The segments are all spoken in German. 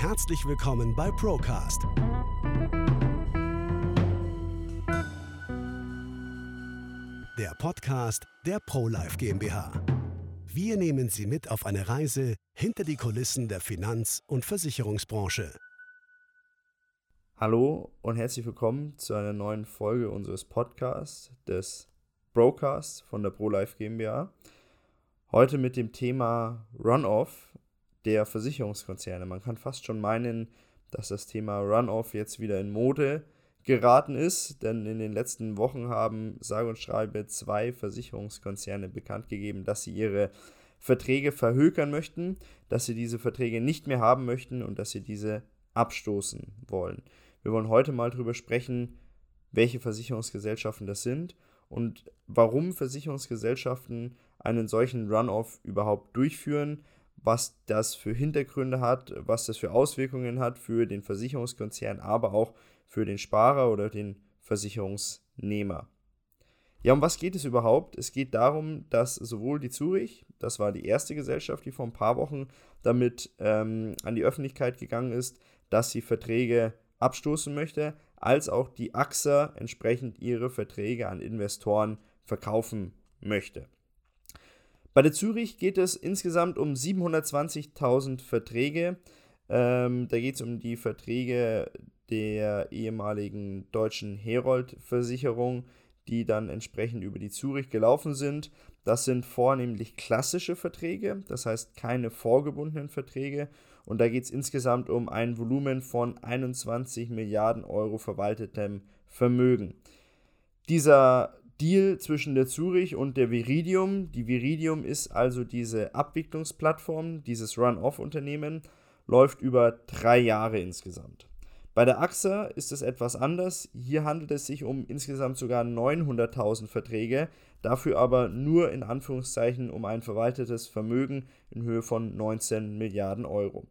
Herzlich willkommen bei Procast. Der Podcast der ProLife GmbH. Wir nehmen Sie mit auf eine Reise hinter die Kulissen der Finanz- und Versicherungsbranche. Hallo und herzlich willkommen zu einer neuen Folge unseres Podcasts, des Broadcasts von der ProLife GmbH. Heute mit dem Thema Runoff der Versicherungskonzerne. Man kann fast schon meinen, dass das Thema Runoff jetzt wieder in Mode geraten ist, denn in den letzten Wochen haben sage und schreibe zwei Versicherungskonzerne bekannt gegeben, dass sie ihre Verträge verhökern möchten, dass sie diese Verträge nicht mehr haben möchten und dass sie diese abstoßen wollen. Wir wollen heute mal darüber sprechen, welche Versicherungsgesellschaften das sind und warum Versicherungsgesellschaften einen solchen Runoff überhaupt durchführen, was das für Hintergründe hat, was das für Auswirkungen hat für den Versicherungskonzern, aber auch für den Sparer oder den Versicherungsnehmer. Ja, um was geht es überhaupt? Es geht darum, dass sowohl die Zurich, das war die erste Gesellschaft, die vor ein paar Wochen damit ähm, an die Öffentlichkeit gegangen ist, dass sie Verträge abstoßen möchte, als auch die AXA entsprechend ihre Verträge an Investoren verkaufen möchte. Bei der Zürich geht es insgesamt um 720.000 Verträge. Ähm, da geht es um die Verträge der ehemaligen deutschen Herold-Versicherung, die dann entsprechend über die Zürich gelaufen sind. Das sind vornehmlich klassische Verträge, das heißt keine vorgebundenen Verträge. Und da geht es insgesamt um ein Volumen von 21 Milliarden Euro verwaltetem Vermögen. Dieser Deal zwischen der Zurich und der Viridium. Die Viridium ist also diese Abwicklungsplattform, dieses Run-Off-Unternehmen, läuft über drei Jahre insgesamt. Bei der AXA ist es etwas anders. Hier handelt es sich um insgesamt sogar 900.000 Verträge, dafür aber nur in Anführungszeichen um ein verwaltetes Vermögen in Höhe von 19 Milliarden Euro.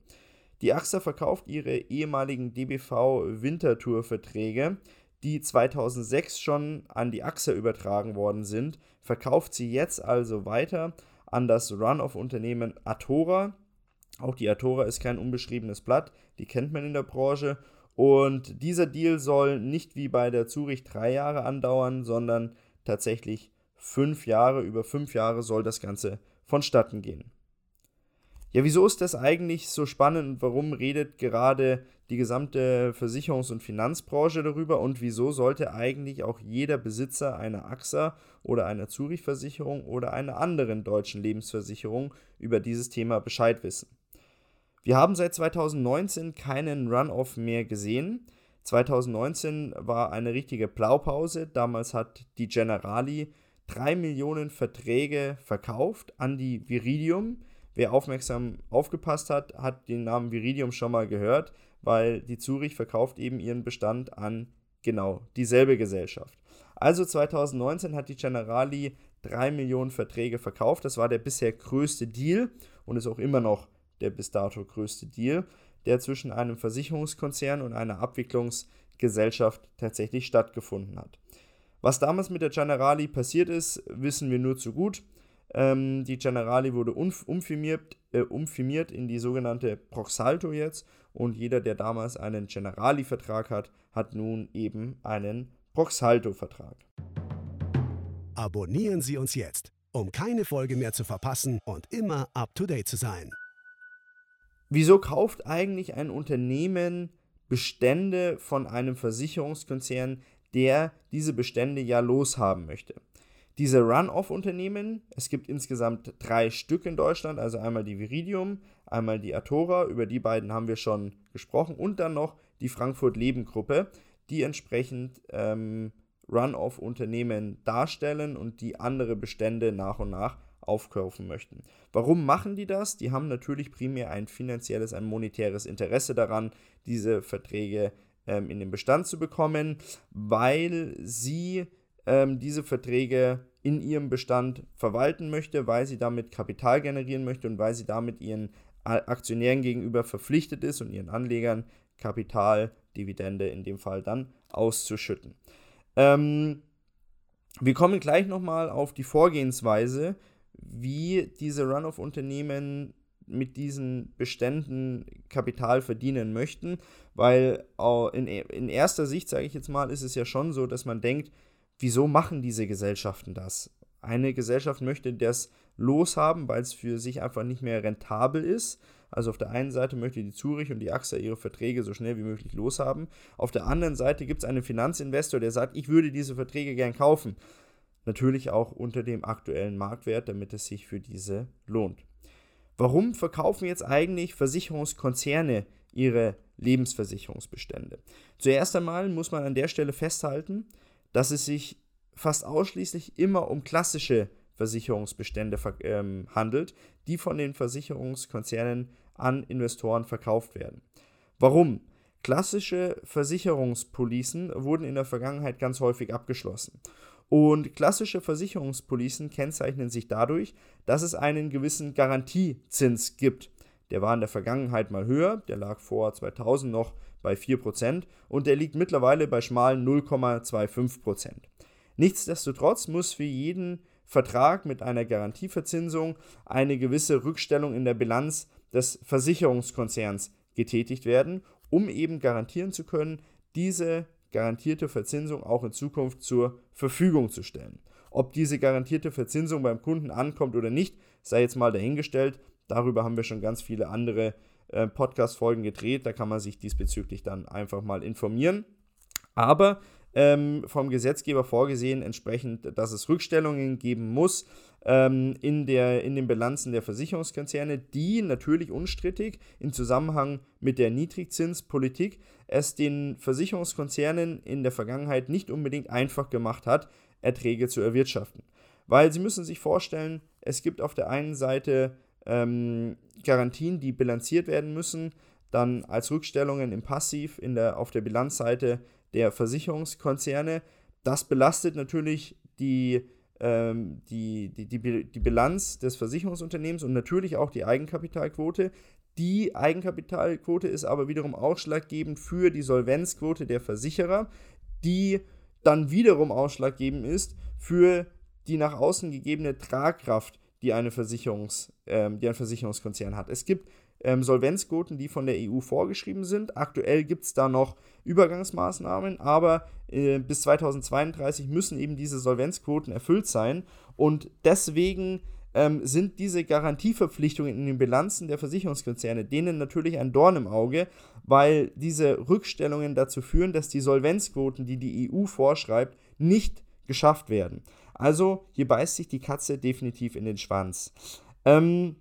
Die AXA verkauft ihre ehemaligen DBV Wintertour-Verträge die 2006 schon an die AXA übertragen worden sind, verkauft sie jetzt also weiter an das Run-off-Unternehmen Atora. Auch die Atora ist kein unbeschriebenes Blatt, die kennt man in der Branche. Und dieser Deal soll nicht wie bei der Zurich drei Jahre andauern, sondern tatsächlich fünf Jahre. Über fünf Jahre soll das Ganze vonstatten gehen. Ja, wieso ist das eigentlich so spannend warum redet gerade die gesamte Versicherungs- und Finanzbranche darüber und wieso sollte eigentlich auch jeder Besitzer einer AXA oder einer Zurich-Versicherung oder einer anderen deutschen Lebensversicherung über dieses Thema Bescheid wissen? Wir haben seit 2019 keinen Runoff mehr gesehen. 2019 war eine richtige Blaupause. Damals hat die Generali drei Millionen Verträge verkauft an die Viridium Wer aufmerksam aufgepasst hat, hat den Namen Viridium schon mal gehört, weil die Zurich verkauft eben ihren Bestand an genau dieselbe Gesellschaft. Also 2019 hat die Generali 3 Millionen Verträge verkauft. Das war der bisher größte Deal und ist auch immer noch der bis dato größte Deal, der zwischen einem Versicherungskonzern und einer Abwicklungsgesellschaft tatsächlich stattgefunden hat. Was damals mit der Generali passiert ist, wissen wir nur zu gut. Ähm, die Generali wurde umfirmiert, äh, umfirmiert in die sogenannte Proxalto jetzt und jeder, der damals einen Generali-Vertrag hat, hat nun eben einen Proxalto-Vertrag. Abonnieren Sie uns jetzt, um keine Folge mehr zu verpassen und immer up-to-date zu sein. Wieso kauft eigentlich ein Unternehmen Bestände von einem Versicherungskonzern, der diese Bestände ja loshaben möchte? Diese Run-Off-Unternehmen, es gibt insgesamt drei Stück in Deutschland, also einmal die Viridium, einmal die Atora, über die beiden haben wir schon gesprochen, und dann noch die Frankfurt Leben Gruppe, die entsprechend ähm, Run-Off-Unternehmen darstellen und die andere Bestände nach und nach aufkaufen möchten. Warum machen die das? Die haben natürlich primär ein finanzielles, ein monetäres Interesse daran, diese Verträge ähm, in den Bestand zu bekommen, weil sie ähm, diese Verträge in ihrem Bestand verwalten möchte, weil sie damit Kapital generieren möchte und weil sie damit ihren Aktionären gegenüber verpflichtet ist und ihren Anlegern Kapital, Dividende in dem Fall dann auszuschütten. Ähm, wir kommen gleich nochmal auf die Vorgehensweise, wie diese Run-off-Unternehmen mit diesen Beständen Kapital verdienen möchten, weil in, in erster Sicht, sage ich jetzt mal, ist es ja schon so, dass man denkt, wieso machen diese Gesellschaften das? Eine Gesellschaft möchte das loshaben, weil es für sich einfach nicht mehr rentabel ist. Also auf der einen Seite möchte die Zurich und die AXA ihre Verträge so schnell wie möglich loshaben. Auf der anderen Seite gibt es einen Finanzinvestor, der sagt, ich würde diese Verträge gern kaufen. Natürlich auch unter dem aktuellen Marktwert, damit es sich für diese lohnt. Warum verkaufen jetzt eigentlich Versicherungskonzerne ihre Lebensversicherungsbestände? Zuerst einmal muss man an der Stelle festhalten, dass es sich fast ausschließlich immer um klassische Versicherungsbestände ähm, handelt, die von den Versicherungskonzernen an Investoren verkauft werden. Warum? Klassische Versicherungspolicen wurden in der Vergangenheit ganz häufig abgeschlossen. Und klassische Versicherungspolicen kennzeichnen sich dadurch, dass es einen gewissen Garantiezins gibt. Der war in der Vergangenheit mal höher, der lag vor 2000 noch bei 4% und der liegt mittlerweile bei schmalen 0,25%. Nichtsdestotrotz muss für jeden Vertrag mit einer Garantieverzinsung eine gewisse Rückstellung in der Bilanz des Versicherungskonzerns getätigt werden, um eben garantieren zu können, diese garantierte Verzinsung auch in Zukunft zur Verfügung zu stellen. Ob diese garantierte Verzinsung beim Kunden ankommt oder nicht, sei jetzt mal dahingestellt. Darüber haben wir schon ganz viele andere äh, Podcast-Folgen gedreht. Da kann man sich diesbezüglich dann einfach mal informieren. Aber ähm, vom Gesetzgeber vorgesehen, entsprechend, dass es Rückstellungen geben muss ähm, in, der, in den Bilanzen der Versicherungskonzerne, die natürlich unstrittig im Zusammenhang mit der Niedrigzinspolitik es den Versicherungskonzernen in der Vergangenheit nicht unbedingt einfach gemacht hat, Erträge zu erwirtschaften. Weil Sie müssen sich vorstellen, es gibt auf der einen Seite ähm, Garantien, die bilanziert werden müssen, dann als Rückstellungen im Passiv in der, auf der Bilanzseite der Versicherungskonzerne. Das belastet natürlich die, ähm, die, die, die, die Bilanz des Versicherungsunternehmens und natürlich auch die Eigenkapitalquote. Die Eigenkapitalquote ist aber wiederum ausschlaggebend für die Solvenzquote der Versicherer, die dann wiederum ausschlaggebend ist für die nach außen gegebene Tragkraft, die, eine Versicherungs, ähm, die ein Versicherungskonzern hat. Es gibt ähm, Solvenzquoten, die von der EU vorgeschrieben sind. Aktuell gibt es da noch Übergangsmaßnahmen, aber äh, bis 2032 müssen eben diese Solvenzquoten erfüllt sein und deswegen ähm, sind diese Garantieverpflichtungen in den Bilanzen der Versicherungskonzerne denen natürlich ein Dorn im Auge, weil diese Rückstellungen dazu führen, dass die Solvenzquoten, die die EU vorschreibt, nicht geschafft werden. Also hier beißt sich die Katze definitiv in den Schwanz. Ähm,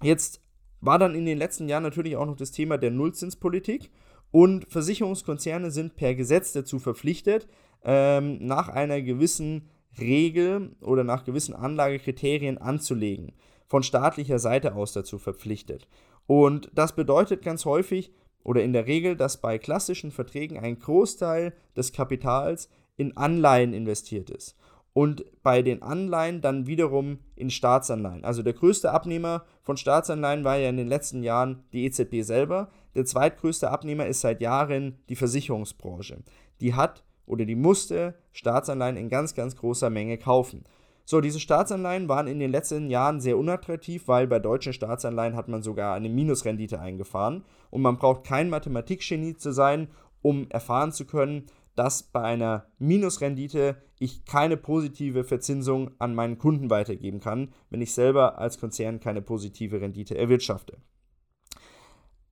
jetzt war dann in den letzten Jahren natürlich auch noch das Thema der Nullzinspolitik und Versicherungskonzerne sind per Gesetz dazu verpflichtet, ähm, nach einer gewissen Regel oder nach gewissen Anlagekriterien anzulegen. Von staatlicher Seite aus dazu verpflichtet. Und das bedeutet ganz häufig oder in der Regel, dass bei klassischen Verträgen ein Großteil des Kapitals in Anleihen investiert ist und bei den Anleihen dann wiederum in Staatsanleihen. Also der größte Abnehmer von Staatsanleihen war ja in den letzten Jahren die EZB selber. Der zweitgrößte Abnehmer ist seit Jahren die Versicherungsbranche. Die hat oder die musste Staatsanleihen in ganz, ganz großer Menge kaufen. So, diese Staatsanleihen waren in den letzten Jahren sehr unattraktiv, weil bei deutschen Staatsanleihen hat man sogar eine Minusrendite eingefahren. Und man braucht kein Mathematikgenie zu sein, um erfahren zu können, dass bei einer Minusrendite ich keine positive Verzinsung an meinen Kunden weitergeben kann, wenn ich selber als Konzern keine positive Rendite erwirtschafte.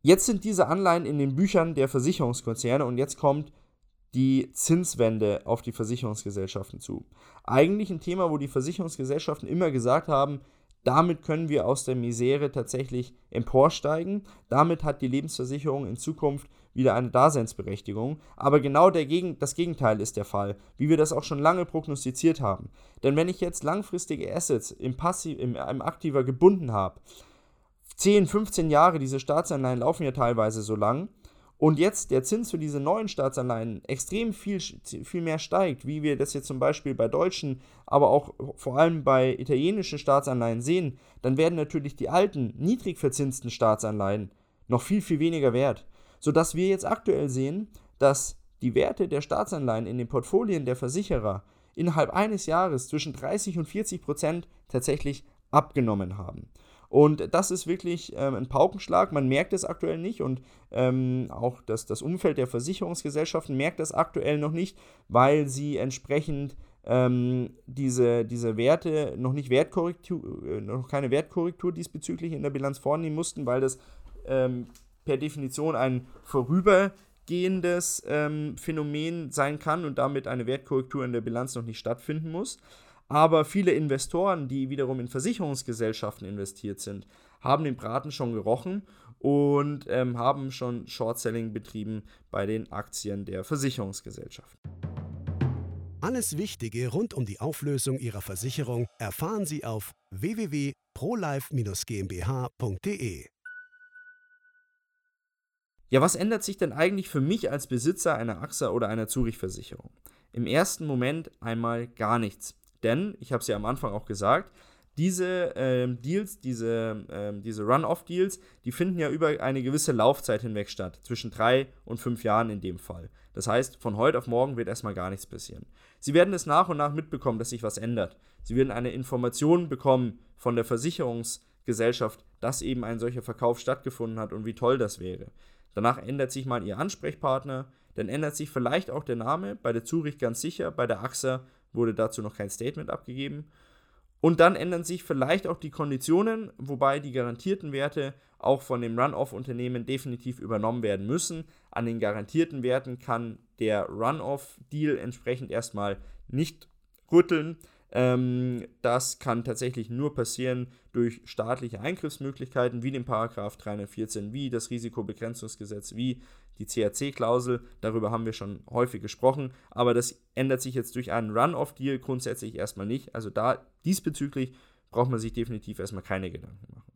Jetzt sind diese Anleihen in den Büchern der Versicherungskonzerne und jetzt kommt die Zinswende auf die Versicherungsgesellschaften zu. Eigentlich ein Thema, wo die Versicherungsgesellschaften immer gesagt haben, damit können wir aus der Misere tatsächlich emporsteigen. Damit hat die Lebensversicherung in Zukunft wieder eine Daseinsberechtigung. Aber genau Gegen das Gegenteil ist der Fall, wie wir das auch schon lange prognostiziert haben. Denn wenn ich jetzt langfristige Assets im, Passiv, im, im Aktiver gebunden habe, 10, 15 Jahre, diese Staatsanleihen laufen ja teilweise so lang, und jetzt der Zins für diese neuen Staatsanleihen extrem viel, viel mehr steigt, wie wir das jetzt zum Beispiel bei deutschen, aber auch vor allem bei italienischen Staatsanleihen sehen, dann werden natürlich die alten, niedrig verzinsten Staatsanleihen noch viel, viel weniger wert. Sodass wir jetzt aktuell sehen, dass die Werte der Staatsanleihen in den Portfolien der Versicherer innerhalb eines Jahres zwischen 30 und 40 Prozent tatsächlich abgenommen haben. Und das ist wirklich ähm, ein Paukenschlag. Man merkt es aktuell nicht und ähm, auch das, das Umfeld der Versicherungsgesellschaften merkt das aktuell noch nicht, weil sie entsprechend ähm, diese, diese Werte noch nicht Wertkorrektur, äh, noch keine Wertkorrektur diesbezüglich in der Bilanz vornehmen mussten, weil das ähm, per Definition ein vorübergehendes ähm, Phänomen sein kann und damit eine Wertkorrektur in der Bilanz noch nicht stattfinden muss. Aber viele Investoren, die wiederum in Versicherungsgesellschaften investiert sind, haben den Braten schon gerochen und ähm, haben schon Short-Selling betrieben bei den Aktien der Versicherungsgesellschaften. Alles Wichtige rund um die Auflösung Ihrer Versicherung erfahren Sie auf www.prolife-gmbh.de. Ja, was ändert sich denn eigentlich für mich als Besitzer einer AXA oder einer Zurich-Versicherung? Im ersten Moment einmal gar nichts. Denn, ich habe es ja am Anfang auch gesagt, diese ähm, Deals, diese, ähm, diese Run-Off-Deals, die finden ja über eine gewisse Laufzeit hinweg statt, zwischen drei und fünf Jahren in dem Fall. Das heißt, von heute auf morgen wird erstmal gar nichts passieren. Sie werden es nach und nach mitbekommen, dass sich was ändert. Sie werden eine Information bekommen von der Versicherungsgesellschaft, dass eben ein solcher Verkauf stattgefunden hat und wie toll das wäre. Danach ändert sich mal Ihr Ansprechpartner, dann ändert sich vielleicht auch der Name, bei der Zurich ganz sicher, bei der AXA wurde dazu noch kein Statement abgegeben. Und dann ändern sich vielleicht auch die Konditionen, wobei die garantierten Werte auch von dem Run-Off-Unternehmen definitiv übernommen werden müssen. An den garantierten Werten kann der Run-Off-Deal entsprechend erstmal nicht rütteln. Ähm, das kann tatsächlich nur passieren durch staatliche Eingriffsmöglichkeiten wie den Paragraph 314, wie das Risikobegrenzungsgesetz, wie die CAC-Klausel. Darüber haben wir schon häufig gesprochen, aber das ändert sich jetzt durch einen Run-Off-Deal grundsätzlich erstmal nicht. Also da diesbezüglich braucht man sich definitiv erstmal keine Gedanken machen.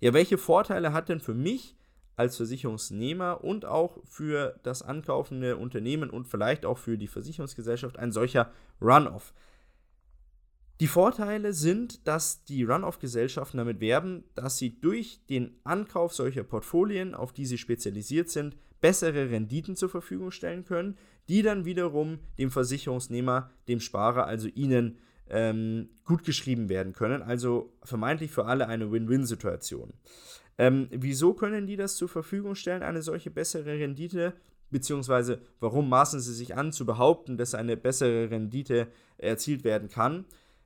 Ja, welche Vorteile hat denn für mich als Versicherungsnehmer und auch für das ankaufende Unternehmen und vielleicht auch für die Versicherungsgesellschaft ein solcher Run-Off. Die Vorteile sind, dass die Run-Off-Gesellschaften damit werben, dass sie durch den Ankauf solcher Portfolien, auf die sie spezialisiert sind, bessere Renditen zur Verfügung stellen können, die dann wiederum dem Versicherungsnehmer, dem Sparer, also ihnen ähm, gut geschrieben werden können. Also vermeintlich für alle eine Win-Win-Situation. Ähm, wieso können die das zur Verfügung stellen, eine solche bessere Rendite? Beziehungsweise warum maßen sie sich an zu behaupten, dass eine bessere Rendite erzielt werden kann?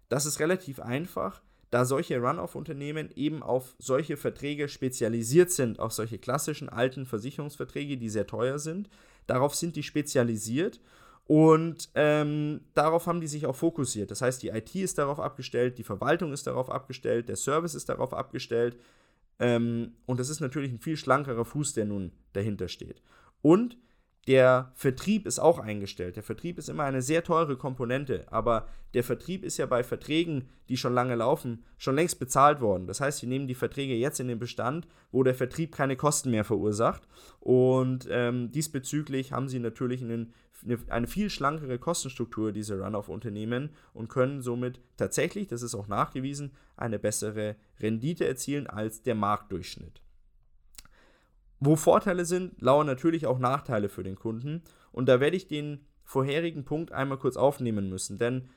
Das ist relativ einfach, da solche Run-off-Unternehmen eben auf solche Verträge spezialisiert sind, auf solche klassischen alten Versicherungsverträge, die sehr teuer sind. Darauf sind die spezialisiert und ähm, darauf haben die sich auch fokussiert. Das heißt, die IT ist darauf abgestellt, die Verwaltung ist darauf abgestellt, der Service ist darauf abgestellt ähm, und das ist natürlich ein viel schlankerer Fuß, der nun dahinter steht. Und der Vertrieb ist auch eingestellt. Der Vertrieb ist immer eine sehr teure Komponente, aber der Vertrieb ist ja bei Verträgen, die schon lange laufen, schon längst bezahlt worden. Das heißt, wir nehmen die Verträge jetzt in den Bestand, wo der Vertrieb keine Kosten mehr verursacht. Und ähm, diesbezüglich haben sie natürlich einen, eine, eine, viel schlankere Kostenstruktur, diese Run-off-Unternehmen, und können somit tatsächlich, das ist auch nachgewiesen, eine bessere Rendite erzielen als der Marktdurchschnitt. Wo Vorteile sind, lauern natürlich auch Nachteile für den Kunden. Und da werde ich den vorherigen Punkt einmal kurz aufnehmen müssen. Denn,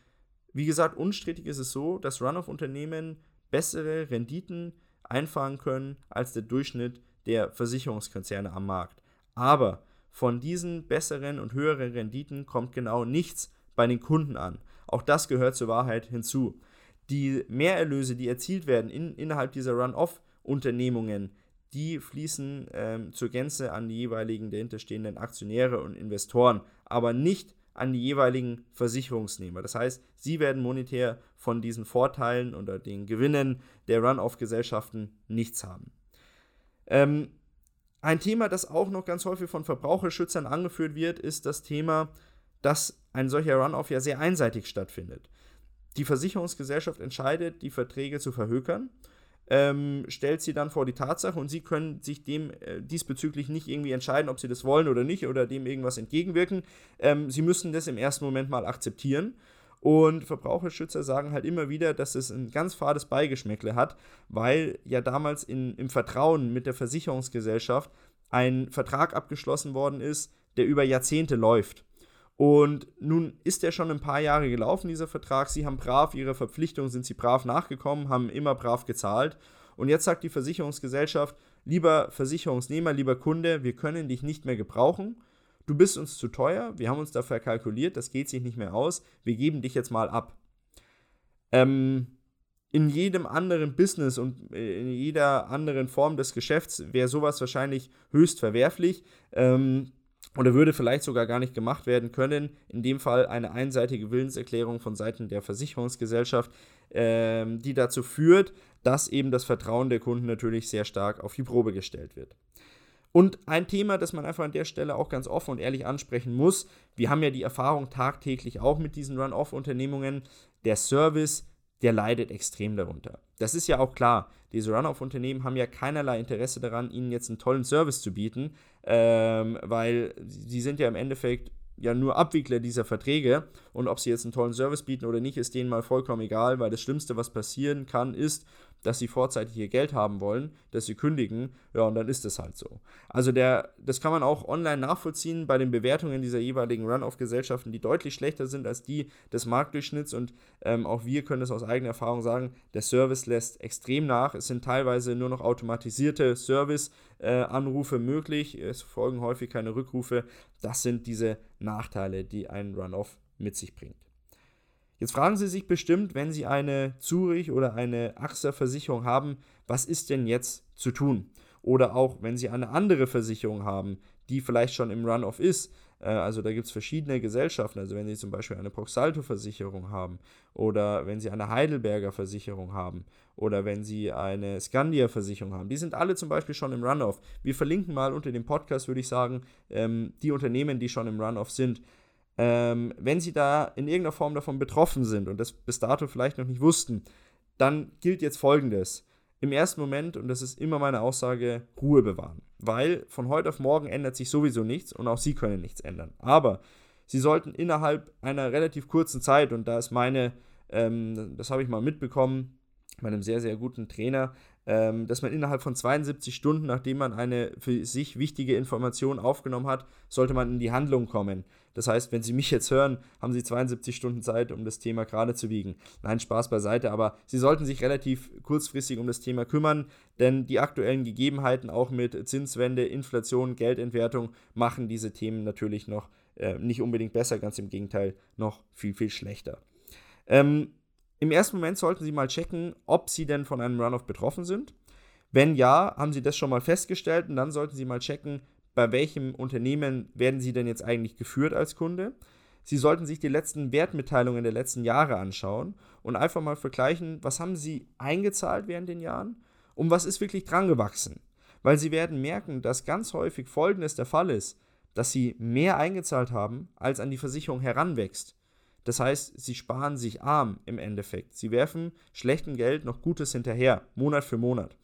wie gesagt, unstrittig ist es so, dass Run-off-Unternehmen bessere Renditen einfahren können als der Durchschnitt der Versicherungskonzerne am Markt. Aber von diesen besseren und höheren Renditen kommt genau nichts bei den Kunden an. Auch das gehört zur Wahrheit hinzu. Die Mehrerlöse, die erzielt werden in, innerhalb dieser Run-off-Unternehmungen, die fließen ähm, zur Gänze an die jeweiligen dahinterstehenden Aktionäre und Investoren, aber nicht an die jeweiligen Versicherungsnehmer. Das heißt, sie werden monetär von diesen Vorteilen oder den Gewinnen der Run-off-Gesellschaften nichts haben. Ähm, ein Thema, das auch noch ganz häufig von Verbraucherschützern angeführt wird, ist das Thema, dass ein solcher Run-off ja sehr einseitig stattfindet. Die Versicherungsgesellschaft entscheidet, die Verträge zu verhökern ähm, stellt sie dann vor die Tatsache und sie können sich dem äh, diesbezüglich nicht irgendwie entscheiden, ob sie das wollen oder nicht oder dem irgendwas entgegenwirken. Ähm, sie müssen das im ersten Moment mal akzeptieren. Und Verbraucherschützer sagen halt immer wieder, dass es ein ganz fades Beigeschmäckle hat, weil ja damals in, im Vertrauen mit der Versicherungsgesellschaft ein Vertrag abgeschlossen worden ist, der über Jahrzehnte läuft. Und nun ist der schon ein paar Jahre gelaufen, dieser Vertrag. Sie haben brav ihre Verpflichtung, sind sie brav nachgekommen, haben immer brav gezahlt. Und jetzt sagt die Versicherungsgesellschaft, lieber Versicherungsnehmer, lieber Kunde, wir können dich nicht mehr gebrauchen. Du bist uns zu teuer, wir haben uns dafür kalkuliert, das geht sich nicht mehr aus, wir geben dich jetzt mal ab. Ähm, in jedem anderen Business und äh, in jeder anderen Form des Geschäfts wäre sowas wahrscheinlich höchst verwerflich. Ähm, oder würde vielleicht sogar gar nicht gemacht werden können. In dem Fall eine einseitige Willenserklärung von Seiten der Versicherungsgesellschaft, ähm, die dazu führt, dass eben das Vertrauen der Kunden natürlich sehr stark auf die Probe gestellt wird. Und ein Thema, das man einfach an der Stelle auch ganz offen und ehrlich ansprechen muss, wir haben ja die Erfahrung tagtäglich auch mit diesen Run-Off-Unternehmungen, der Service der leidet extrem darunter. Das ist ja auch klar. Diese Run-Off-Unternehmen haben ja keinerlei Interesse daran, ihnen jetzt einen tollen Service zu bieten, ähm, weil sie sind ja im Endeffekt ja nur Abwickler dieser Verträge und ob sie jetzt einen tollen Service bieten oder nicht, ist denen mal vollkommen egal, weil das Schlimmste, was passieren kann, ist, dass sie vorzeitig ihr Geld haben wollen, dass sie kündigen, ja, und dann ist es halt so. Also der, das kann man auch online nachvollziehen bei den Bewertungen dieser jeweiligen Run-Off-Gesellschaften, die deutlich schlechter sind als die des Marktdurchschnitts und ähm, auch wir können es aus eigener Erfahrung sagen, der Service lässt extrem nach. Es sind teilweise nur noch automatisierte Service-Anrufe äh, möglich, es folgen häufig keine Rückrufe. Das sind diese Nachteile, die ein Run-Off mit sich bringt. Jetzt fragen Sie sich bestimmt, wenn Sie eine Zurich oder eine AXA-Versicherung haben, was ist denn jetzt zu tun? Oder auch, wenn Sie eine andere Versicherung haben, die vielleicht schon im Run-Off ist. Äh, also da gibt es verschiedene Gesellschaften. Also wenn Sie zum Beispiel eine Proxalto-Versicherung haben oder wenn Sie eine Heidelberger Versicherung haben oder wenn Sie eine Scandia-Versicherung haben. Die sind alle zum Beispiel schon im Run-Off. Wir verlinken mal unter dem Podcast, würde ich sagen, ähm, die Unternehmen, die schon im Run-Off sind. Ähm, wenn Sie da in irgendeiner Form davon betroffen sind und das bis dato vielleicht noch nicht wussten, dann gilt jetzt Folgendes. Im ersten Moment, und das ist immer meine Aussage, Ruhe bewahren. Weil von heute auf morgen ändert sich sowieso nichts und auch Sie können nichts ändern. Aber Sie sollten innerhalb einer relativ kurzen Zeit, und da ist meine, ähm, das habe ich mal mitbekommen, bei einem sehr, sehr guten Trainer, ähm, dass man innerhalb von 72 Stunden, nachdem man eine für sich wichtige Information aufgenommen hat, sollte man in die Handlung kommen. Das heißt, wenn Sie mich jetzt hören, haben Sie 72 Stunden Zeit, um das Thema gerade zu wiegen. Nein, Spaß beiseite, aber Sie sollten sich relativ kurzfristig um das Thema kümmern, denn die aktuellen Gegebenheiten auch mit Zinswende, Inflation, Geldentwertung machen diese Themen natürlich noch äh, nicht unbedingt besser, ganz im Gegenteil, noch viel, viel schlechter. Ähm, Im ersten Moment sollten Sie mal checken, ob Sie denn von einem Runoff betroffen sind. Wenn ja, haben Sie das schon mal festgestellt und dann sollten Sie mal checken, bei welchem Unternehmen werden Sie denn jetzt eigentlich geführt als Kunde. Sie sollten sich die letzten Wertmitteilungen der letzten Jahre anschauen und einfach mal vergleichen, was haben Sie eingezahlt während den Jahren und was ist wirklich dran gewachsen. Weil Sie werden merken, dass ganz häufig Folgendes der Fall ist, dass Sie mehr eingezahlt haben, als an die Versicherung heranwächst. Das heißt, Sie sparen sich arm im Endeffekt. Sie werfen schlechtem Geld noch Gutes hinterher, Monat für Monat.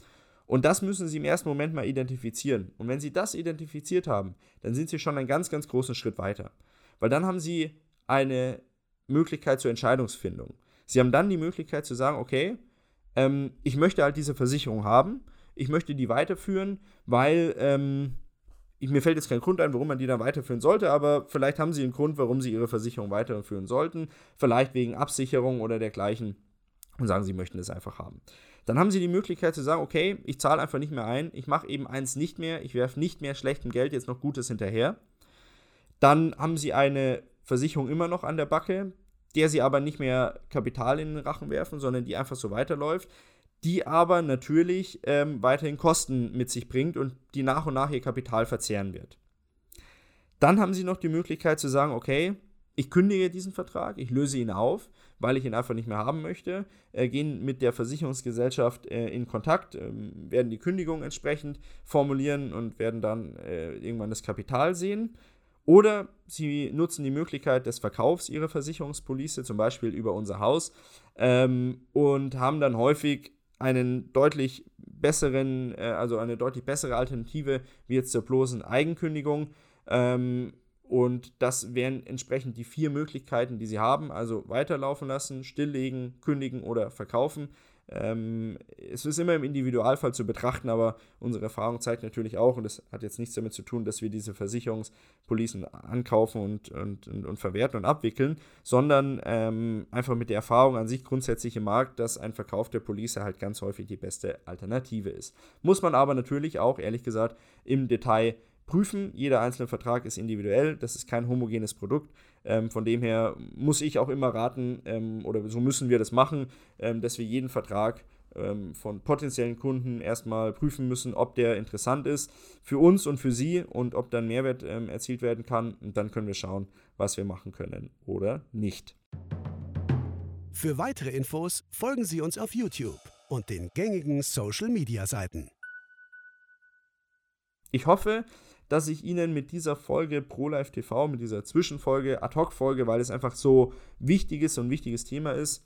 Und das müssen Sie im ersten Moment mal identifizieren. Und wenn Sie das identifiziert haben, dann sind Sie schon einen ganz, ganz großen Schritt weiter. Weil dann haben Sie eine Möglichkeit zur Entscheidungsfindung. Sie haben dann die Möglichkeit zu sagen, okay, ähm, ich möchte halt diese Versicherung haben, ich möchte die weiterführen, weil ähm, mir fällt jetzt kein Grund ein, warum man die dann weiterführen sollte, aber vielleicht haben Sie einen Grund, warum Sie Ihre Versicherung weiterführen sollten, vielleicht wegen Absicherung oder dergleichen und sagen, Sie möchten es einfach haben. Dann haben sie die Möglichkeit zu sagen, okay, ich zahle einfach nicht mehr ein, ich mache eben eins nicht mehr, ich werfe nicht mehr schlechtem Geld jetzt noch Gutes hinterher. Dann haben sie eine Versicherung immer noch an der Backe, der sie aber nicht mehr Kapital in den Rachen werfen, sondern die einfach so weiterläuft, die aber natürlich ähm, weiterhin Kosten mit sich bringt und die nach und nach ihr Kapital verzehren wird. Dann haben sie noch die Möglichkeit zu sagen, okay, ich kündige diesen Vertrag, ich löse ihn auf, weil ich ihn einfach nicht mehr haben möchte, äh, gehen mit der Versicherungsgesellschaft äh, in Kontakt, äh, werden die Kündigung entsprechend formulieren und werden dann äh, irgendwann das Kapital sehen. Oder sie nutzen die Möglichkeit des Verkaufs ihrer Versicherungspolice, zum Beispiel über unser Haus, ähm, und haben dann häufig einen deutlich besseren, äh, also eine deutlich bessere Alternative wie jetzt zur bloßen Eigenkündigung. Ähm, und das wären entsprechend die vier Möglichkeiten, die Sie haben. Also weiterlaufen lassen, stilllegen, kündigen oder verkaufen. Ähm, es ist immer im Individualfall zu betrachten, aber unsere Erfahrung zeigt natürlich auch, und das hat jetzt nichts damit zu tun, dass wir diese Versicherungspolicen ankaufen und, und, und, und verwerten und abwickeln, sondern ähm, einfach mit der Erfahrung an sich grundsätzlich im Markt, dass ein Verkauf der Police halt ganz häufig die beste Alternative ist. Muss man aber natürlich auch, ehrlich gesagt, im Detail prüfen. Jeder einzelne Vertrag ist individuell, das ist kein homogenes Produkt. Ähm, von dem her muss ich auch immer raten, ähm, oder so müssen wir das machen, ähm, dass wir jeden Vertrag ähm, von potenziellen Kunden erstmal prüfen müssen, ob der interessant ist für uns und für sie und ob dann Mehrwert ähm, erzielt werden kann. Und dann können wir schauen, was wir machen können oder nicht. Für weitere Infos folgen Sie uns auf YouTube und den gängigen Social-Media-Seiten. Ich hoffe, dass ich Ihnen mit dieser Folge ProLife TV, mit dieser Zwischenfolge, Ad-Hoc-Folge, weil es einfach so wichtiges und wichtiges Thema ist,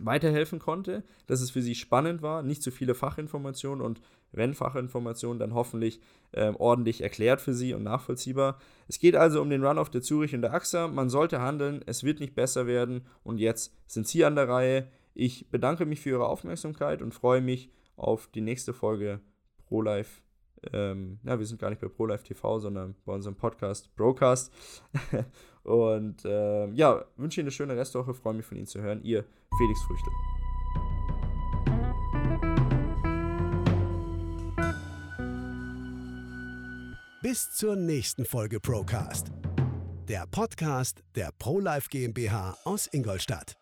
weiterhelfen konnte, dass es für Sie spannend war, nicht zu viele Fachinformationen und wenn Fachinformationen, dann hoffentlich äh, ordentlich erklärt für Sie und nachvollziehbar. Es geht also um den Run-Off der Zürich und der AXA. Man sollte handeln, es wird nicht besser werden und jetzt sind Sie an der Reihe. Ich bedanke mich für Ihre Aufmerksamkeit und freue mich auf die nächste Folge ProLife ähm, ja, wir sind gar nicht bei ProLife TV, sondern bei unserem Podcast Broadcast. und ähm, ja, wünsche Ihnen eine schöne Restwoche, freue mich von Ihnen zu hören. Ihr Felix Früchte. Bis zur nächsten Folge Procast. Der Podcast der ProLife GmbH aus Ingolstadt.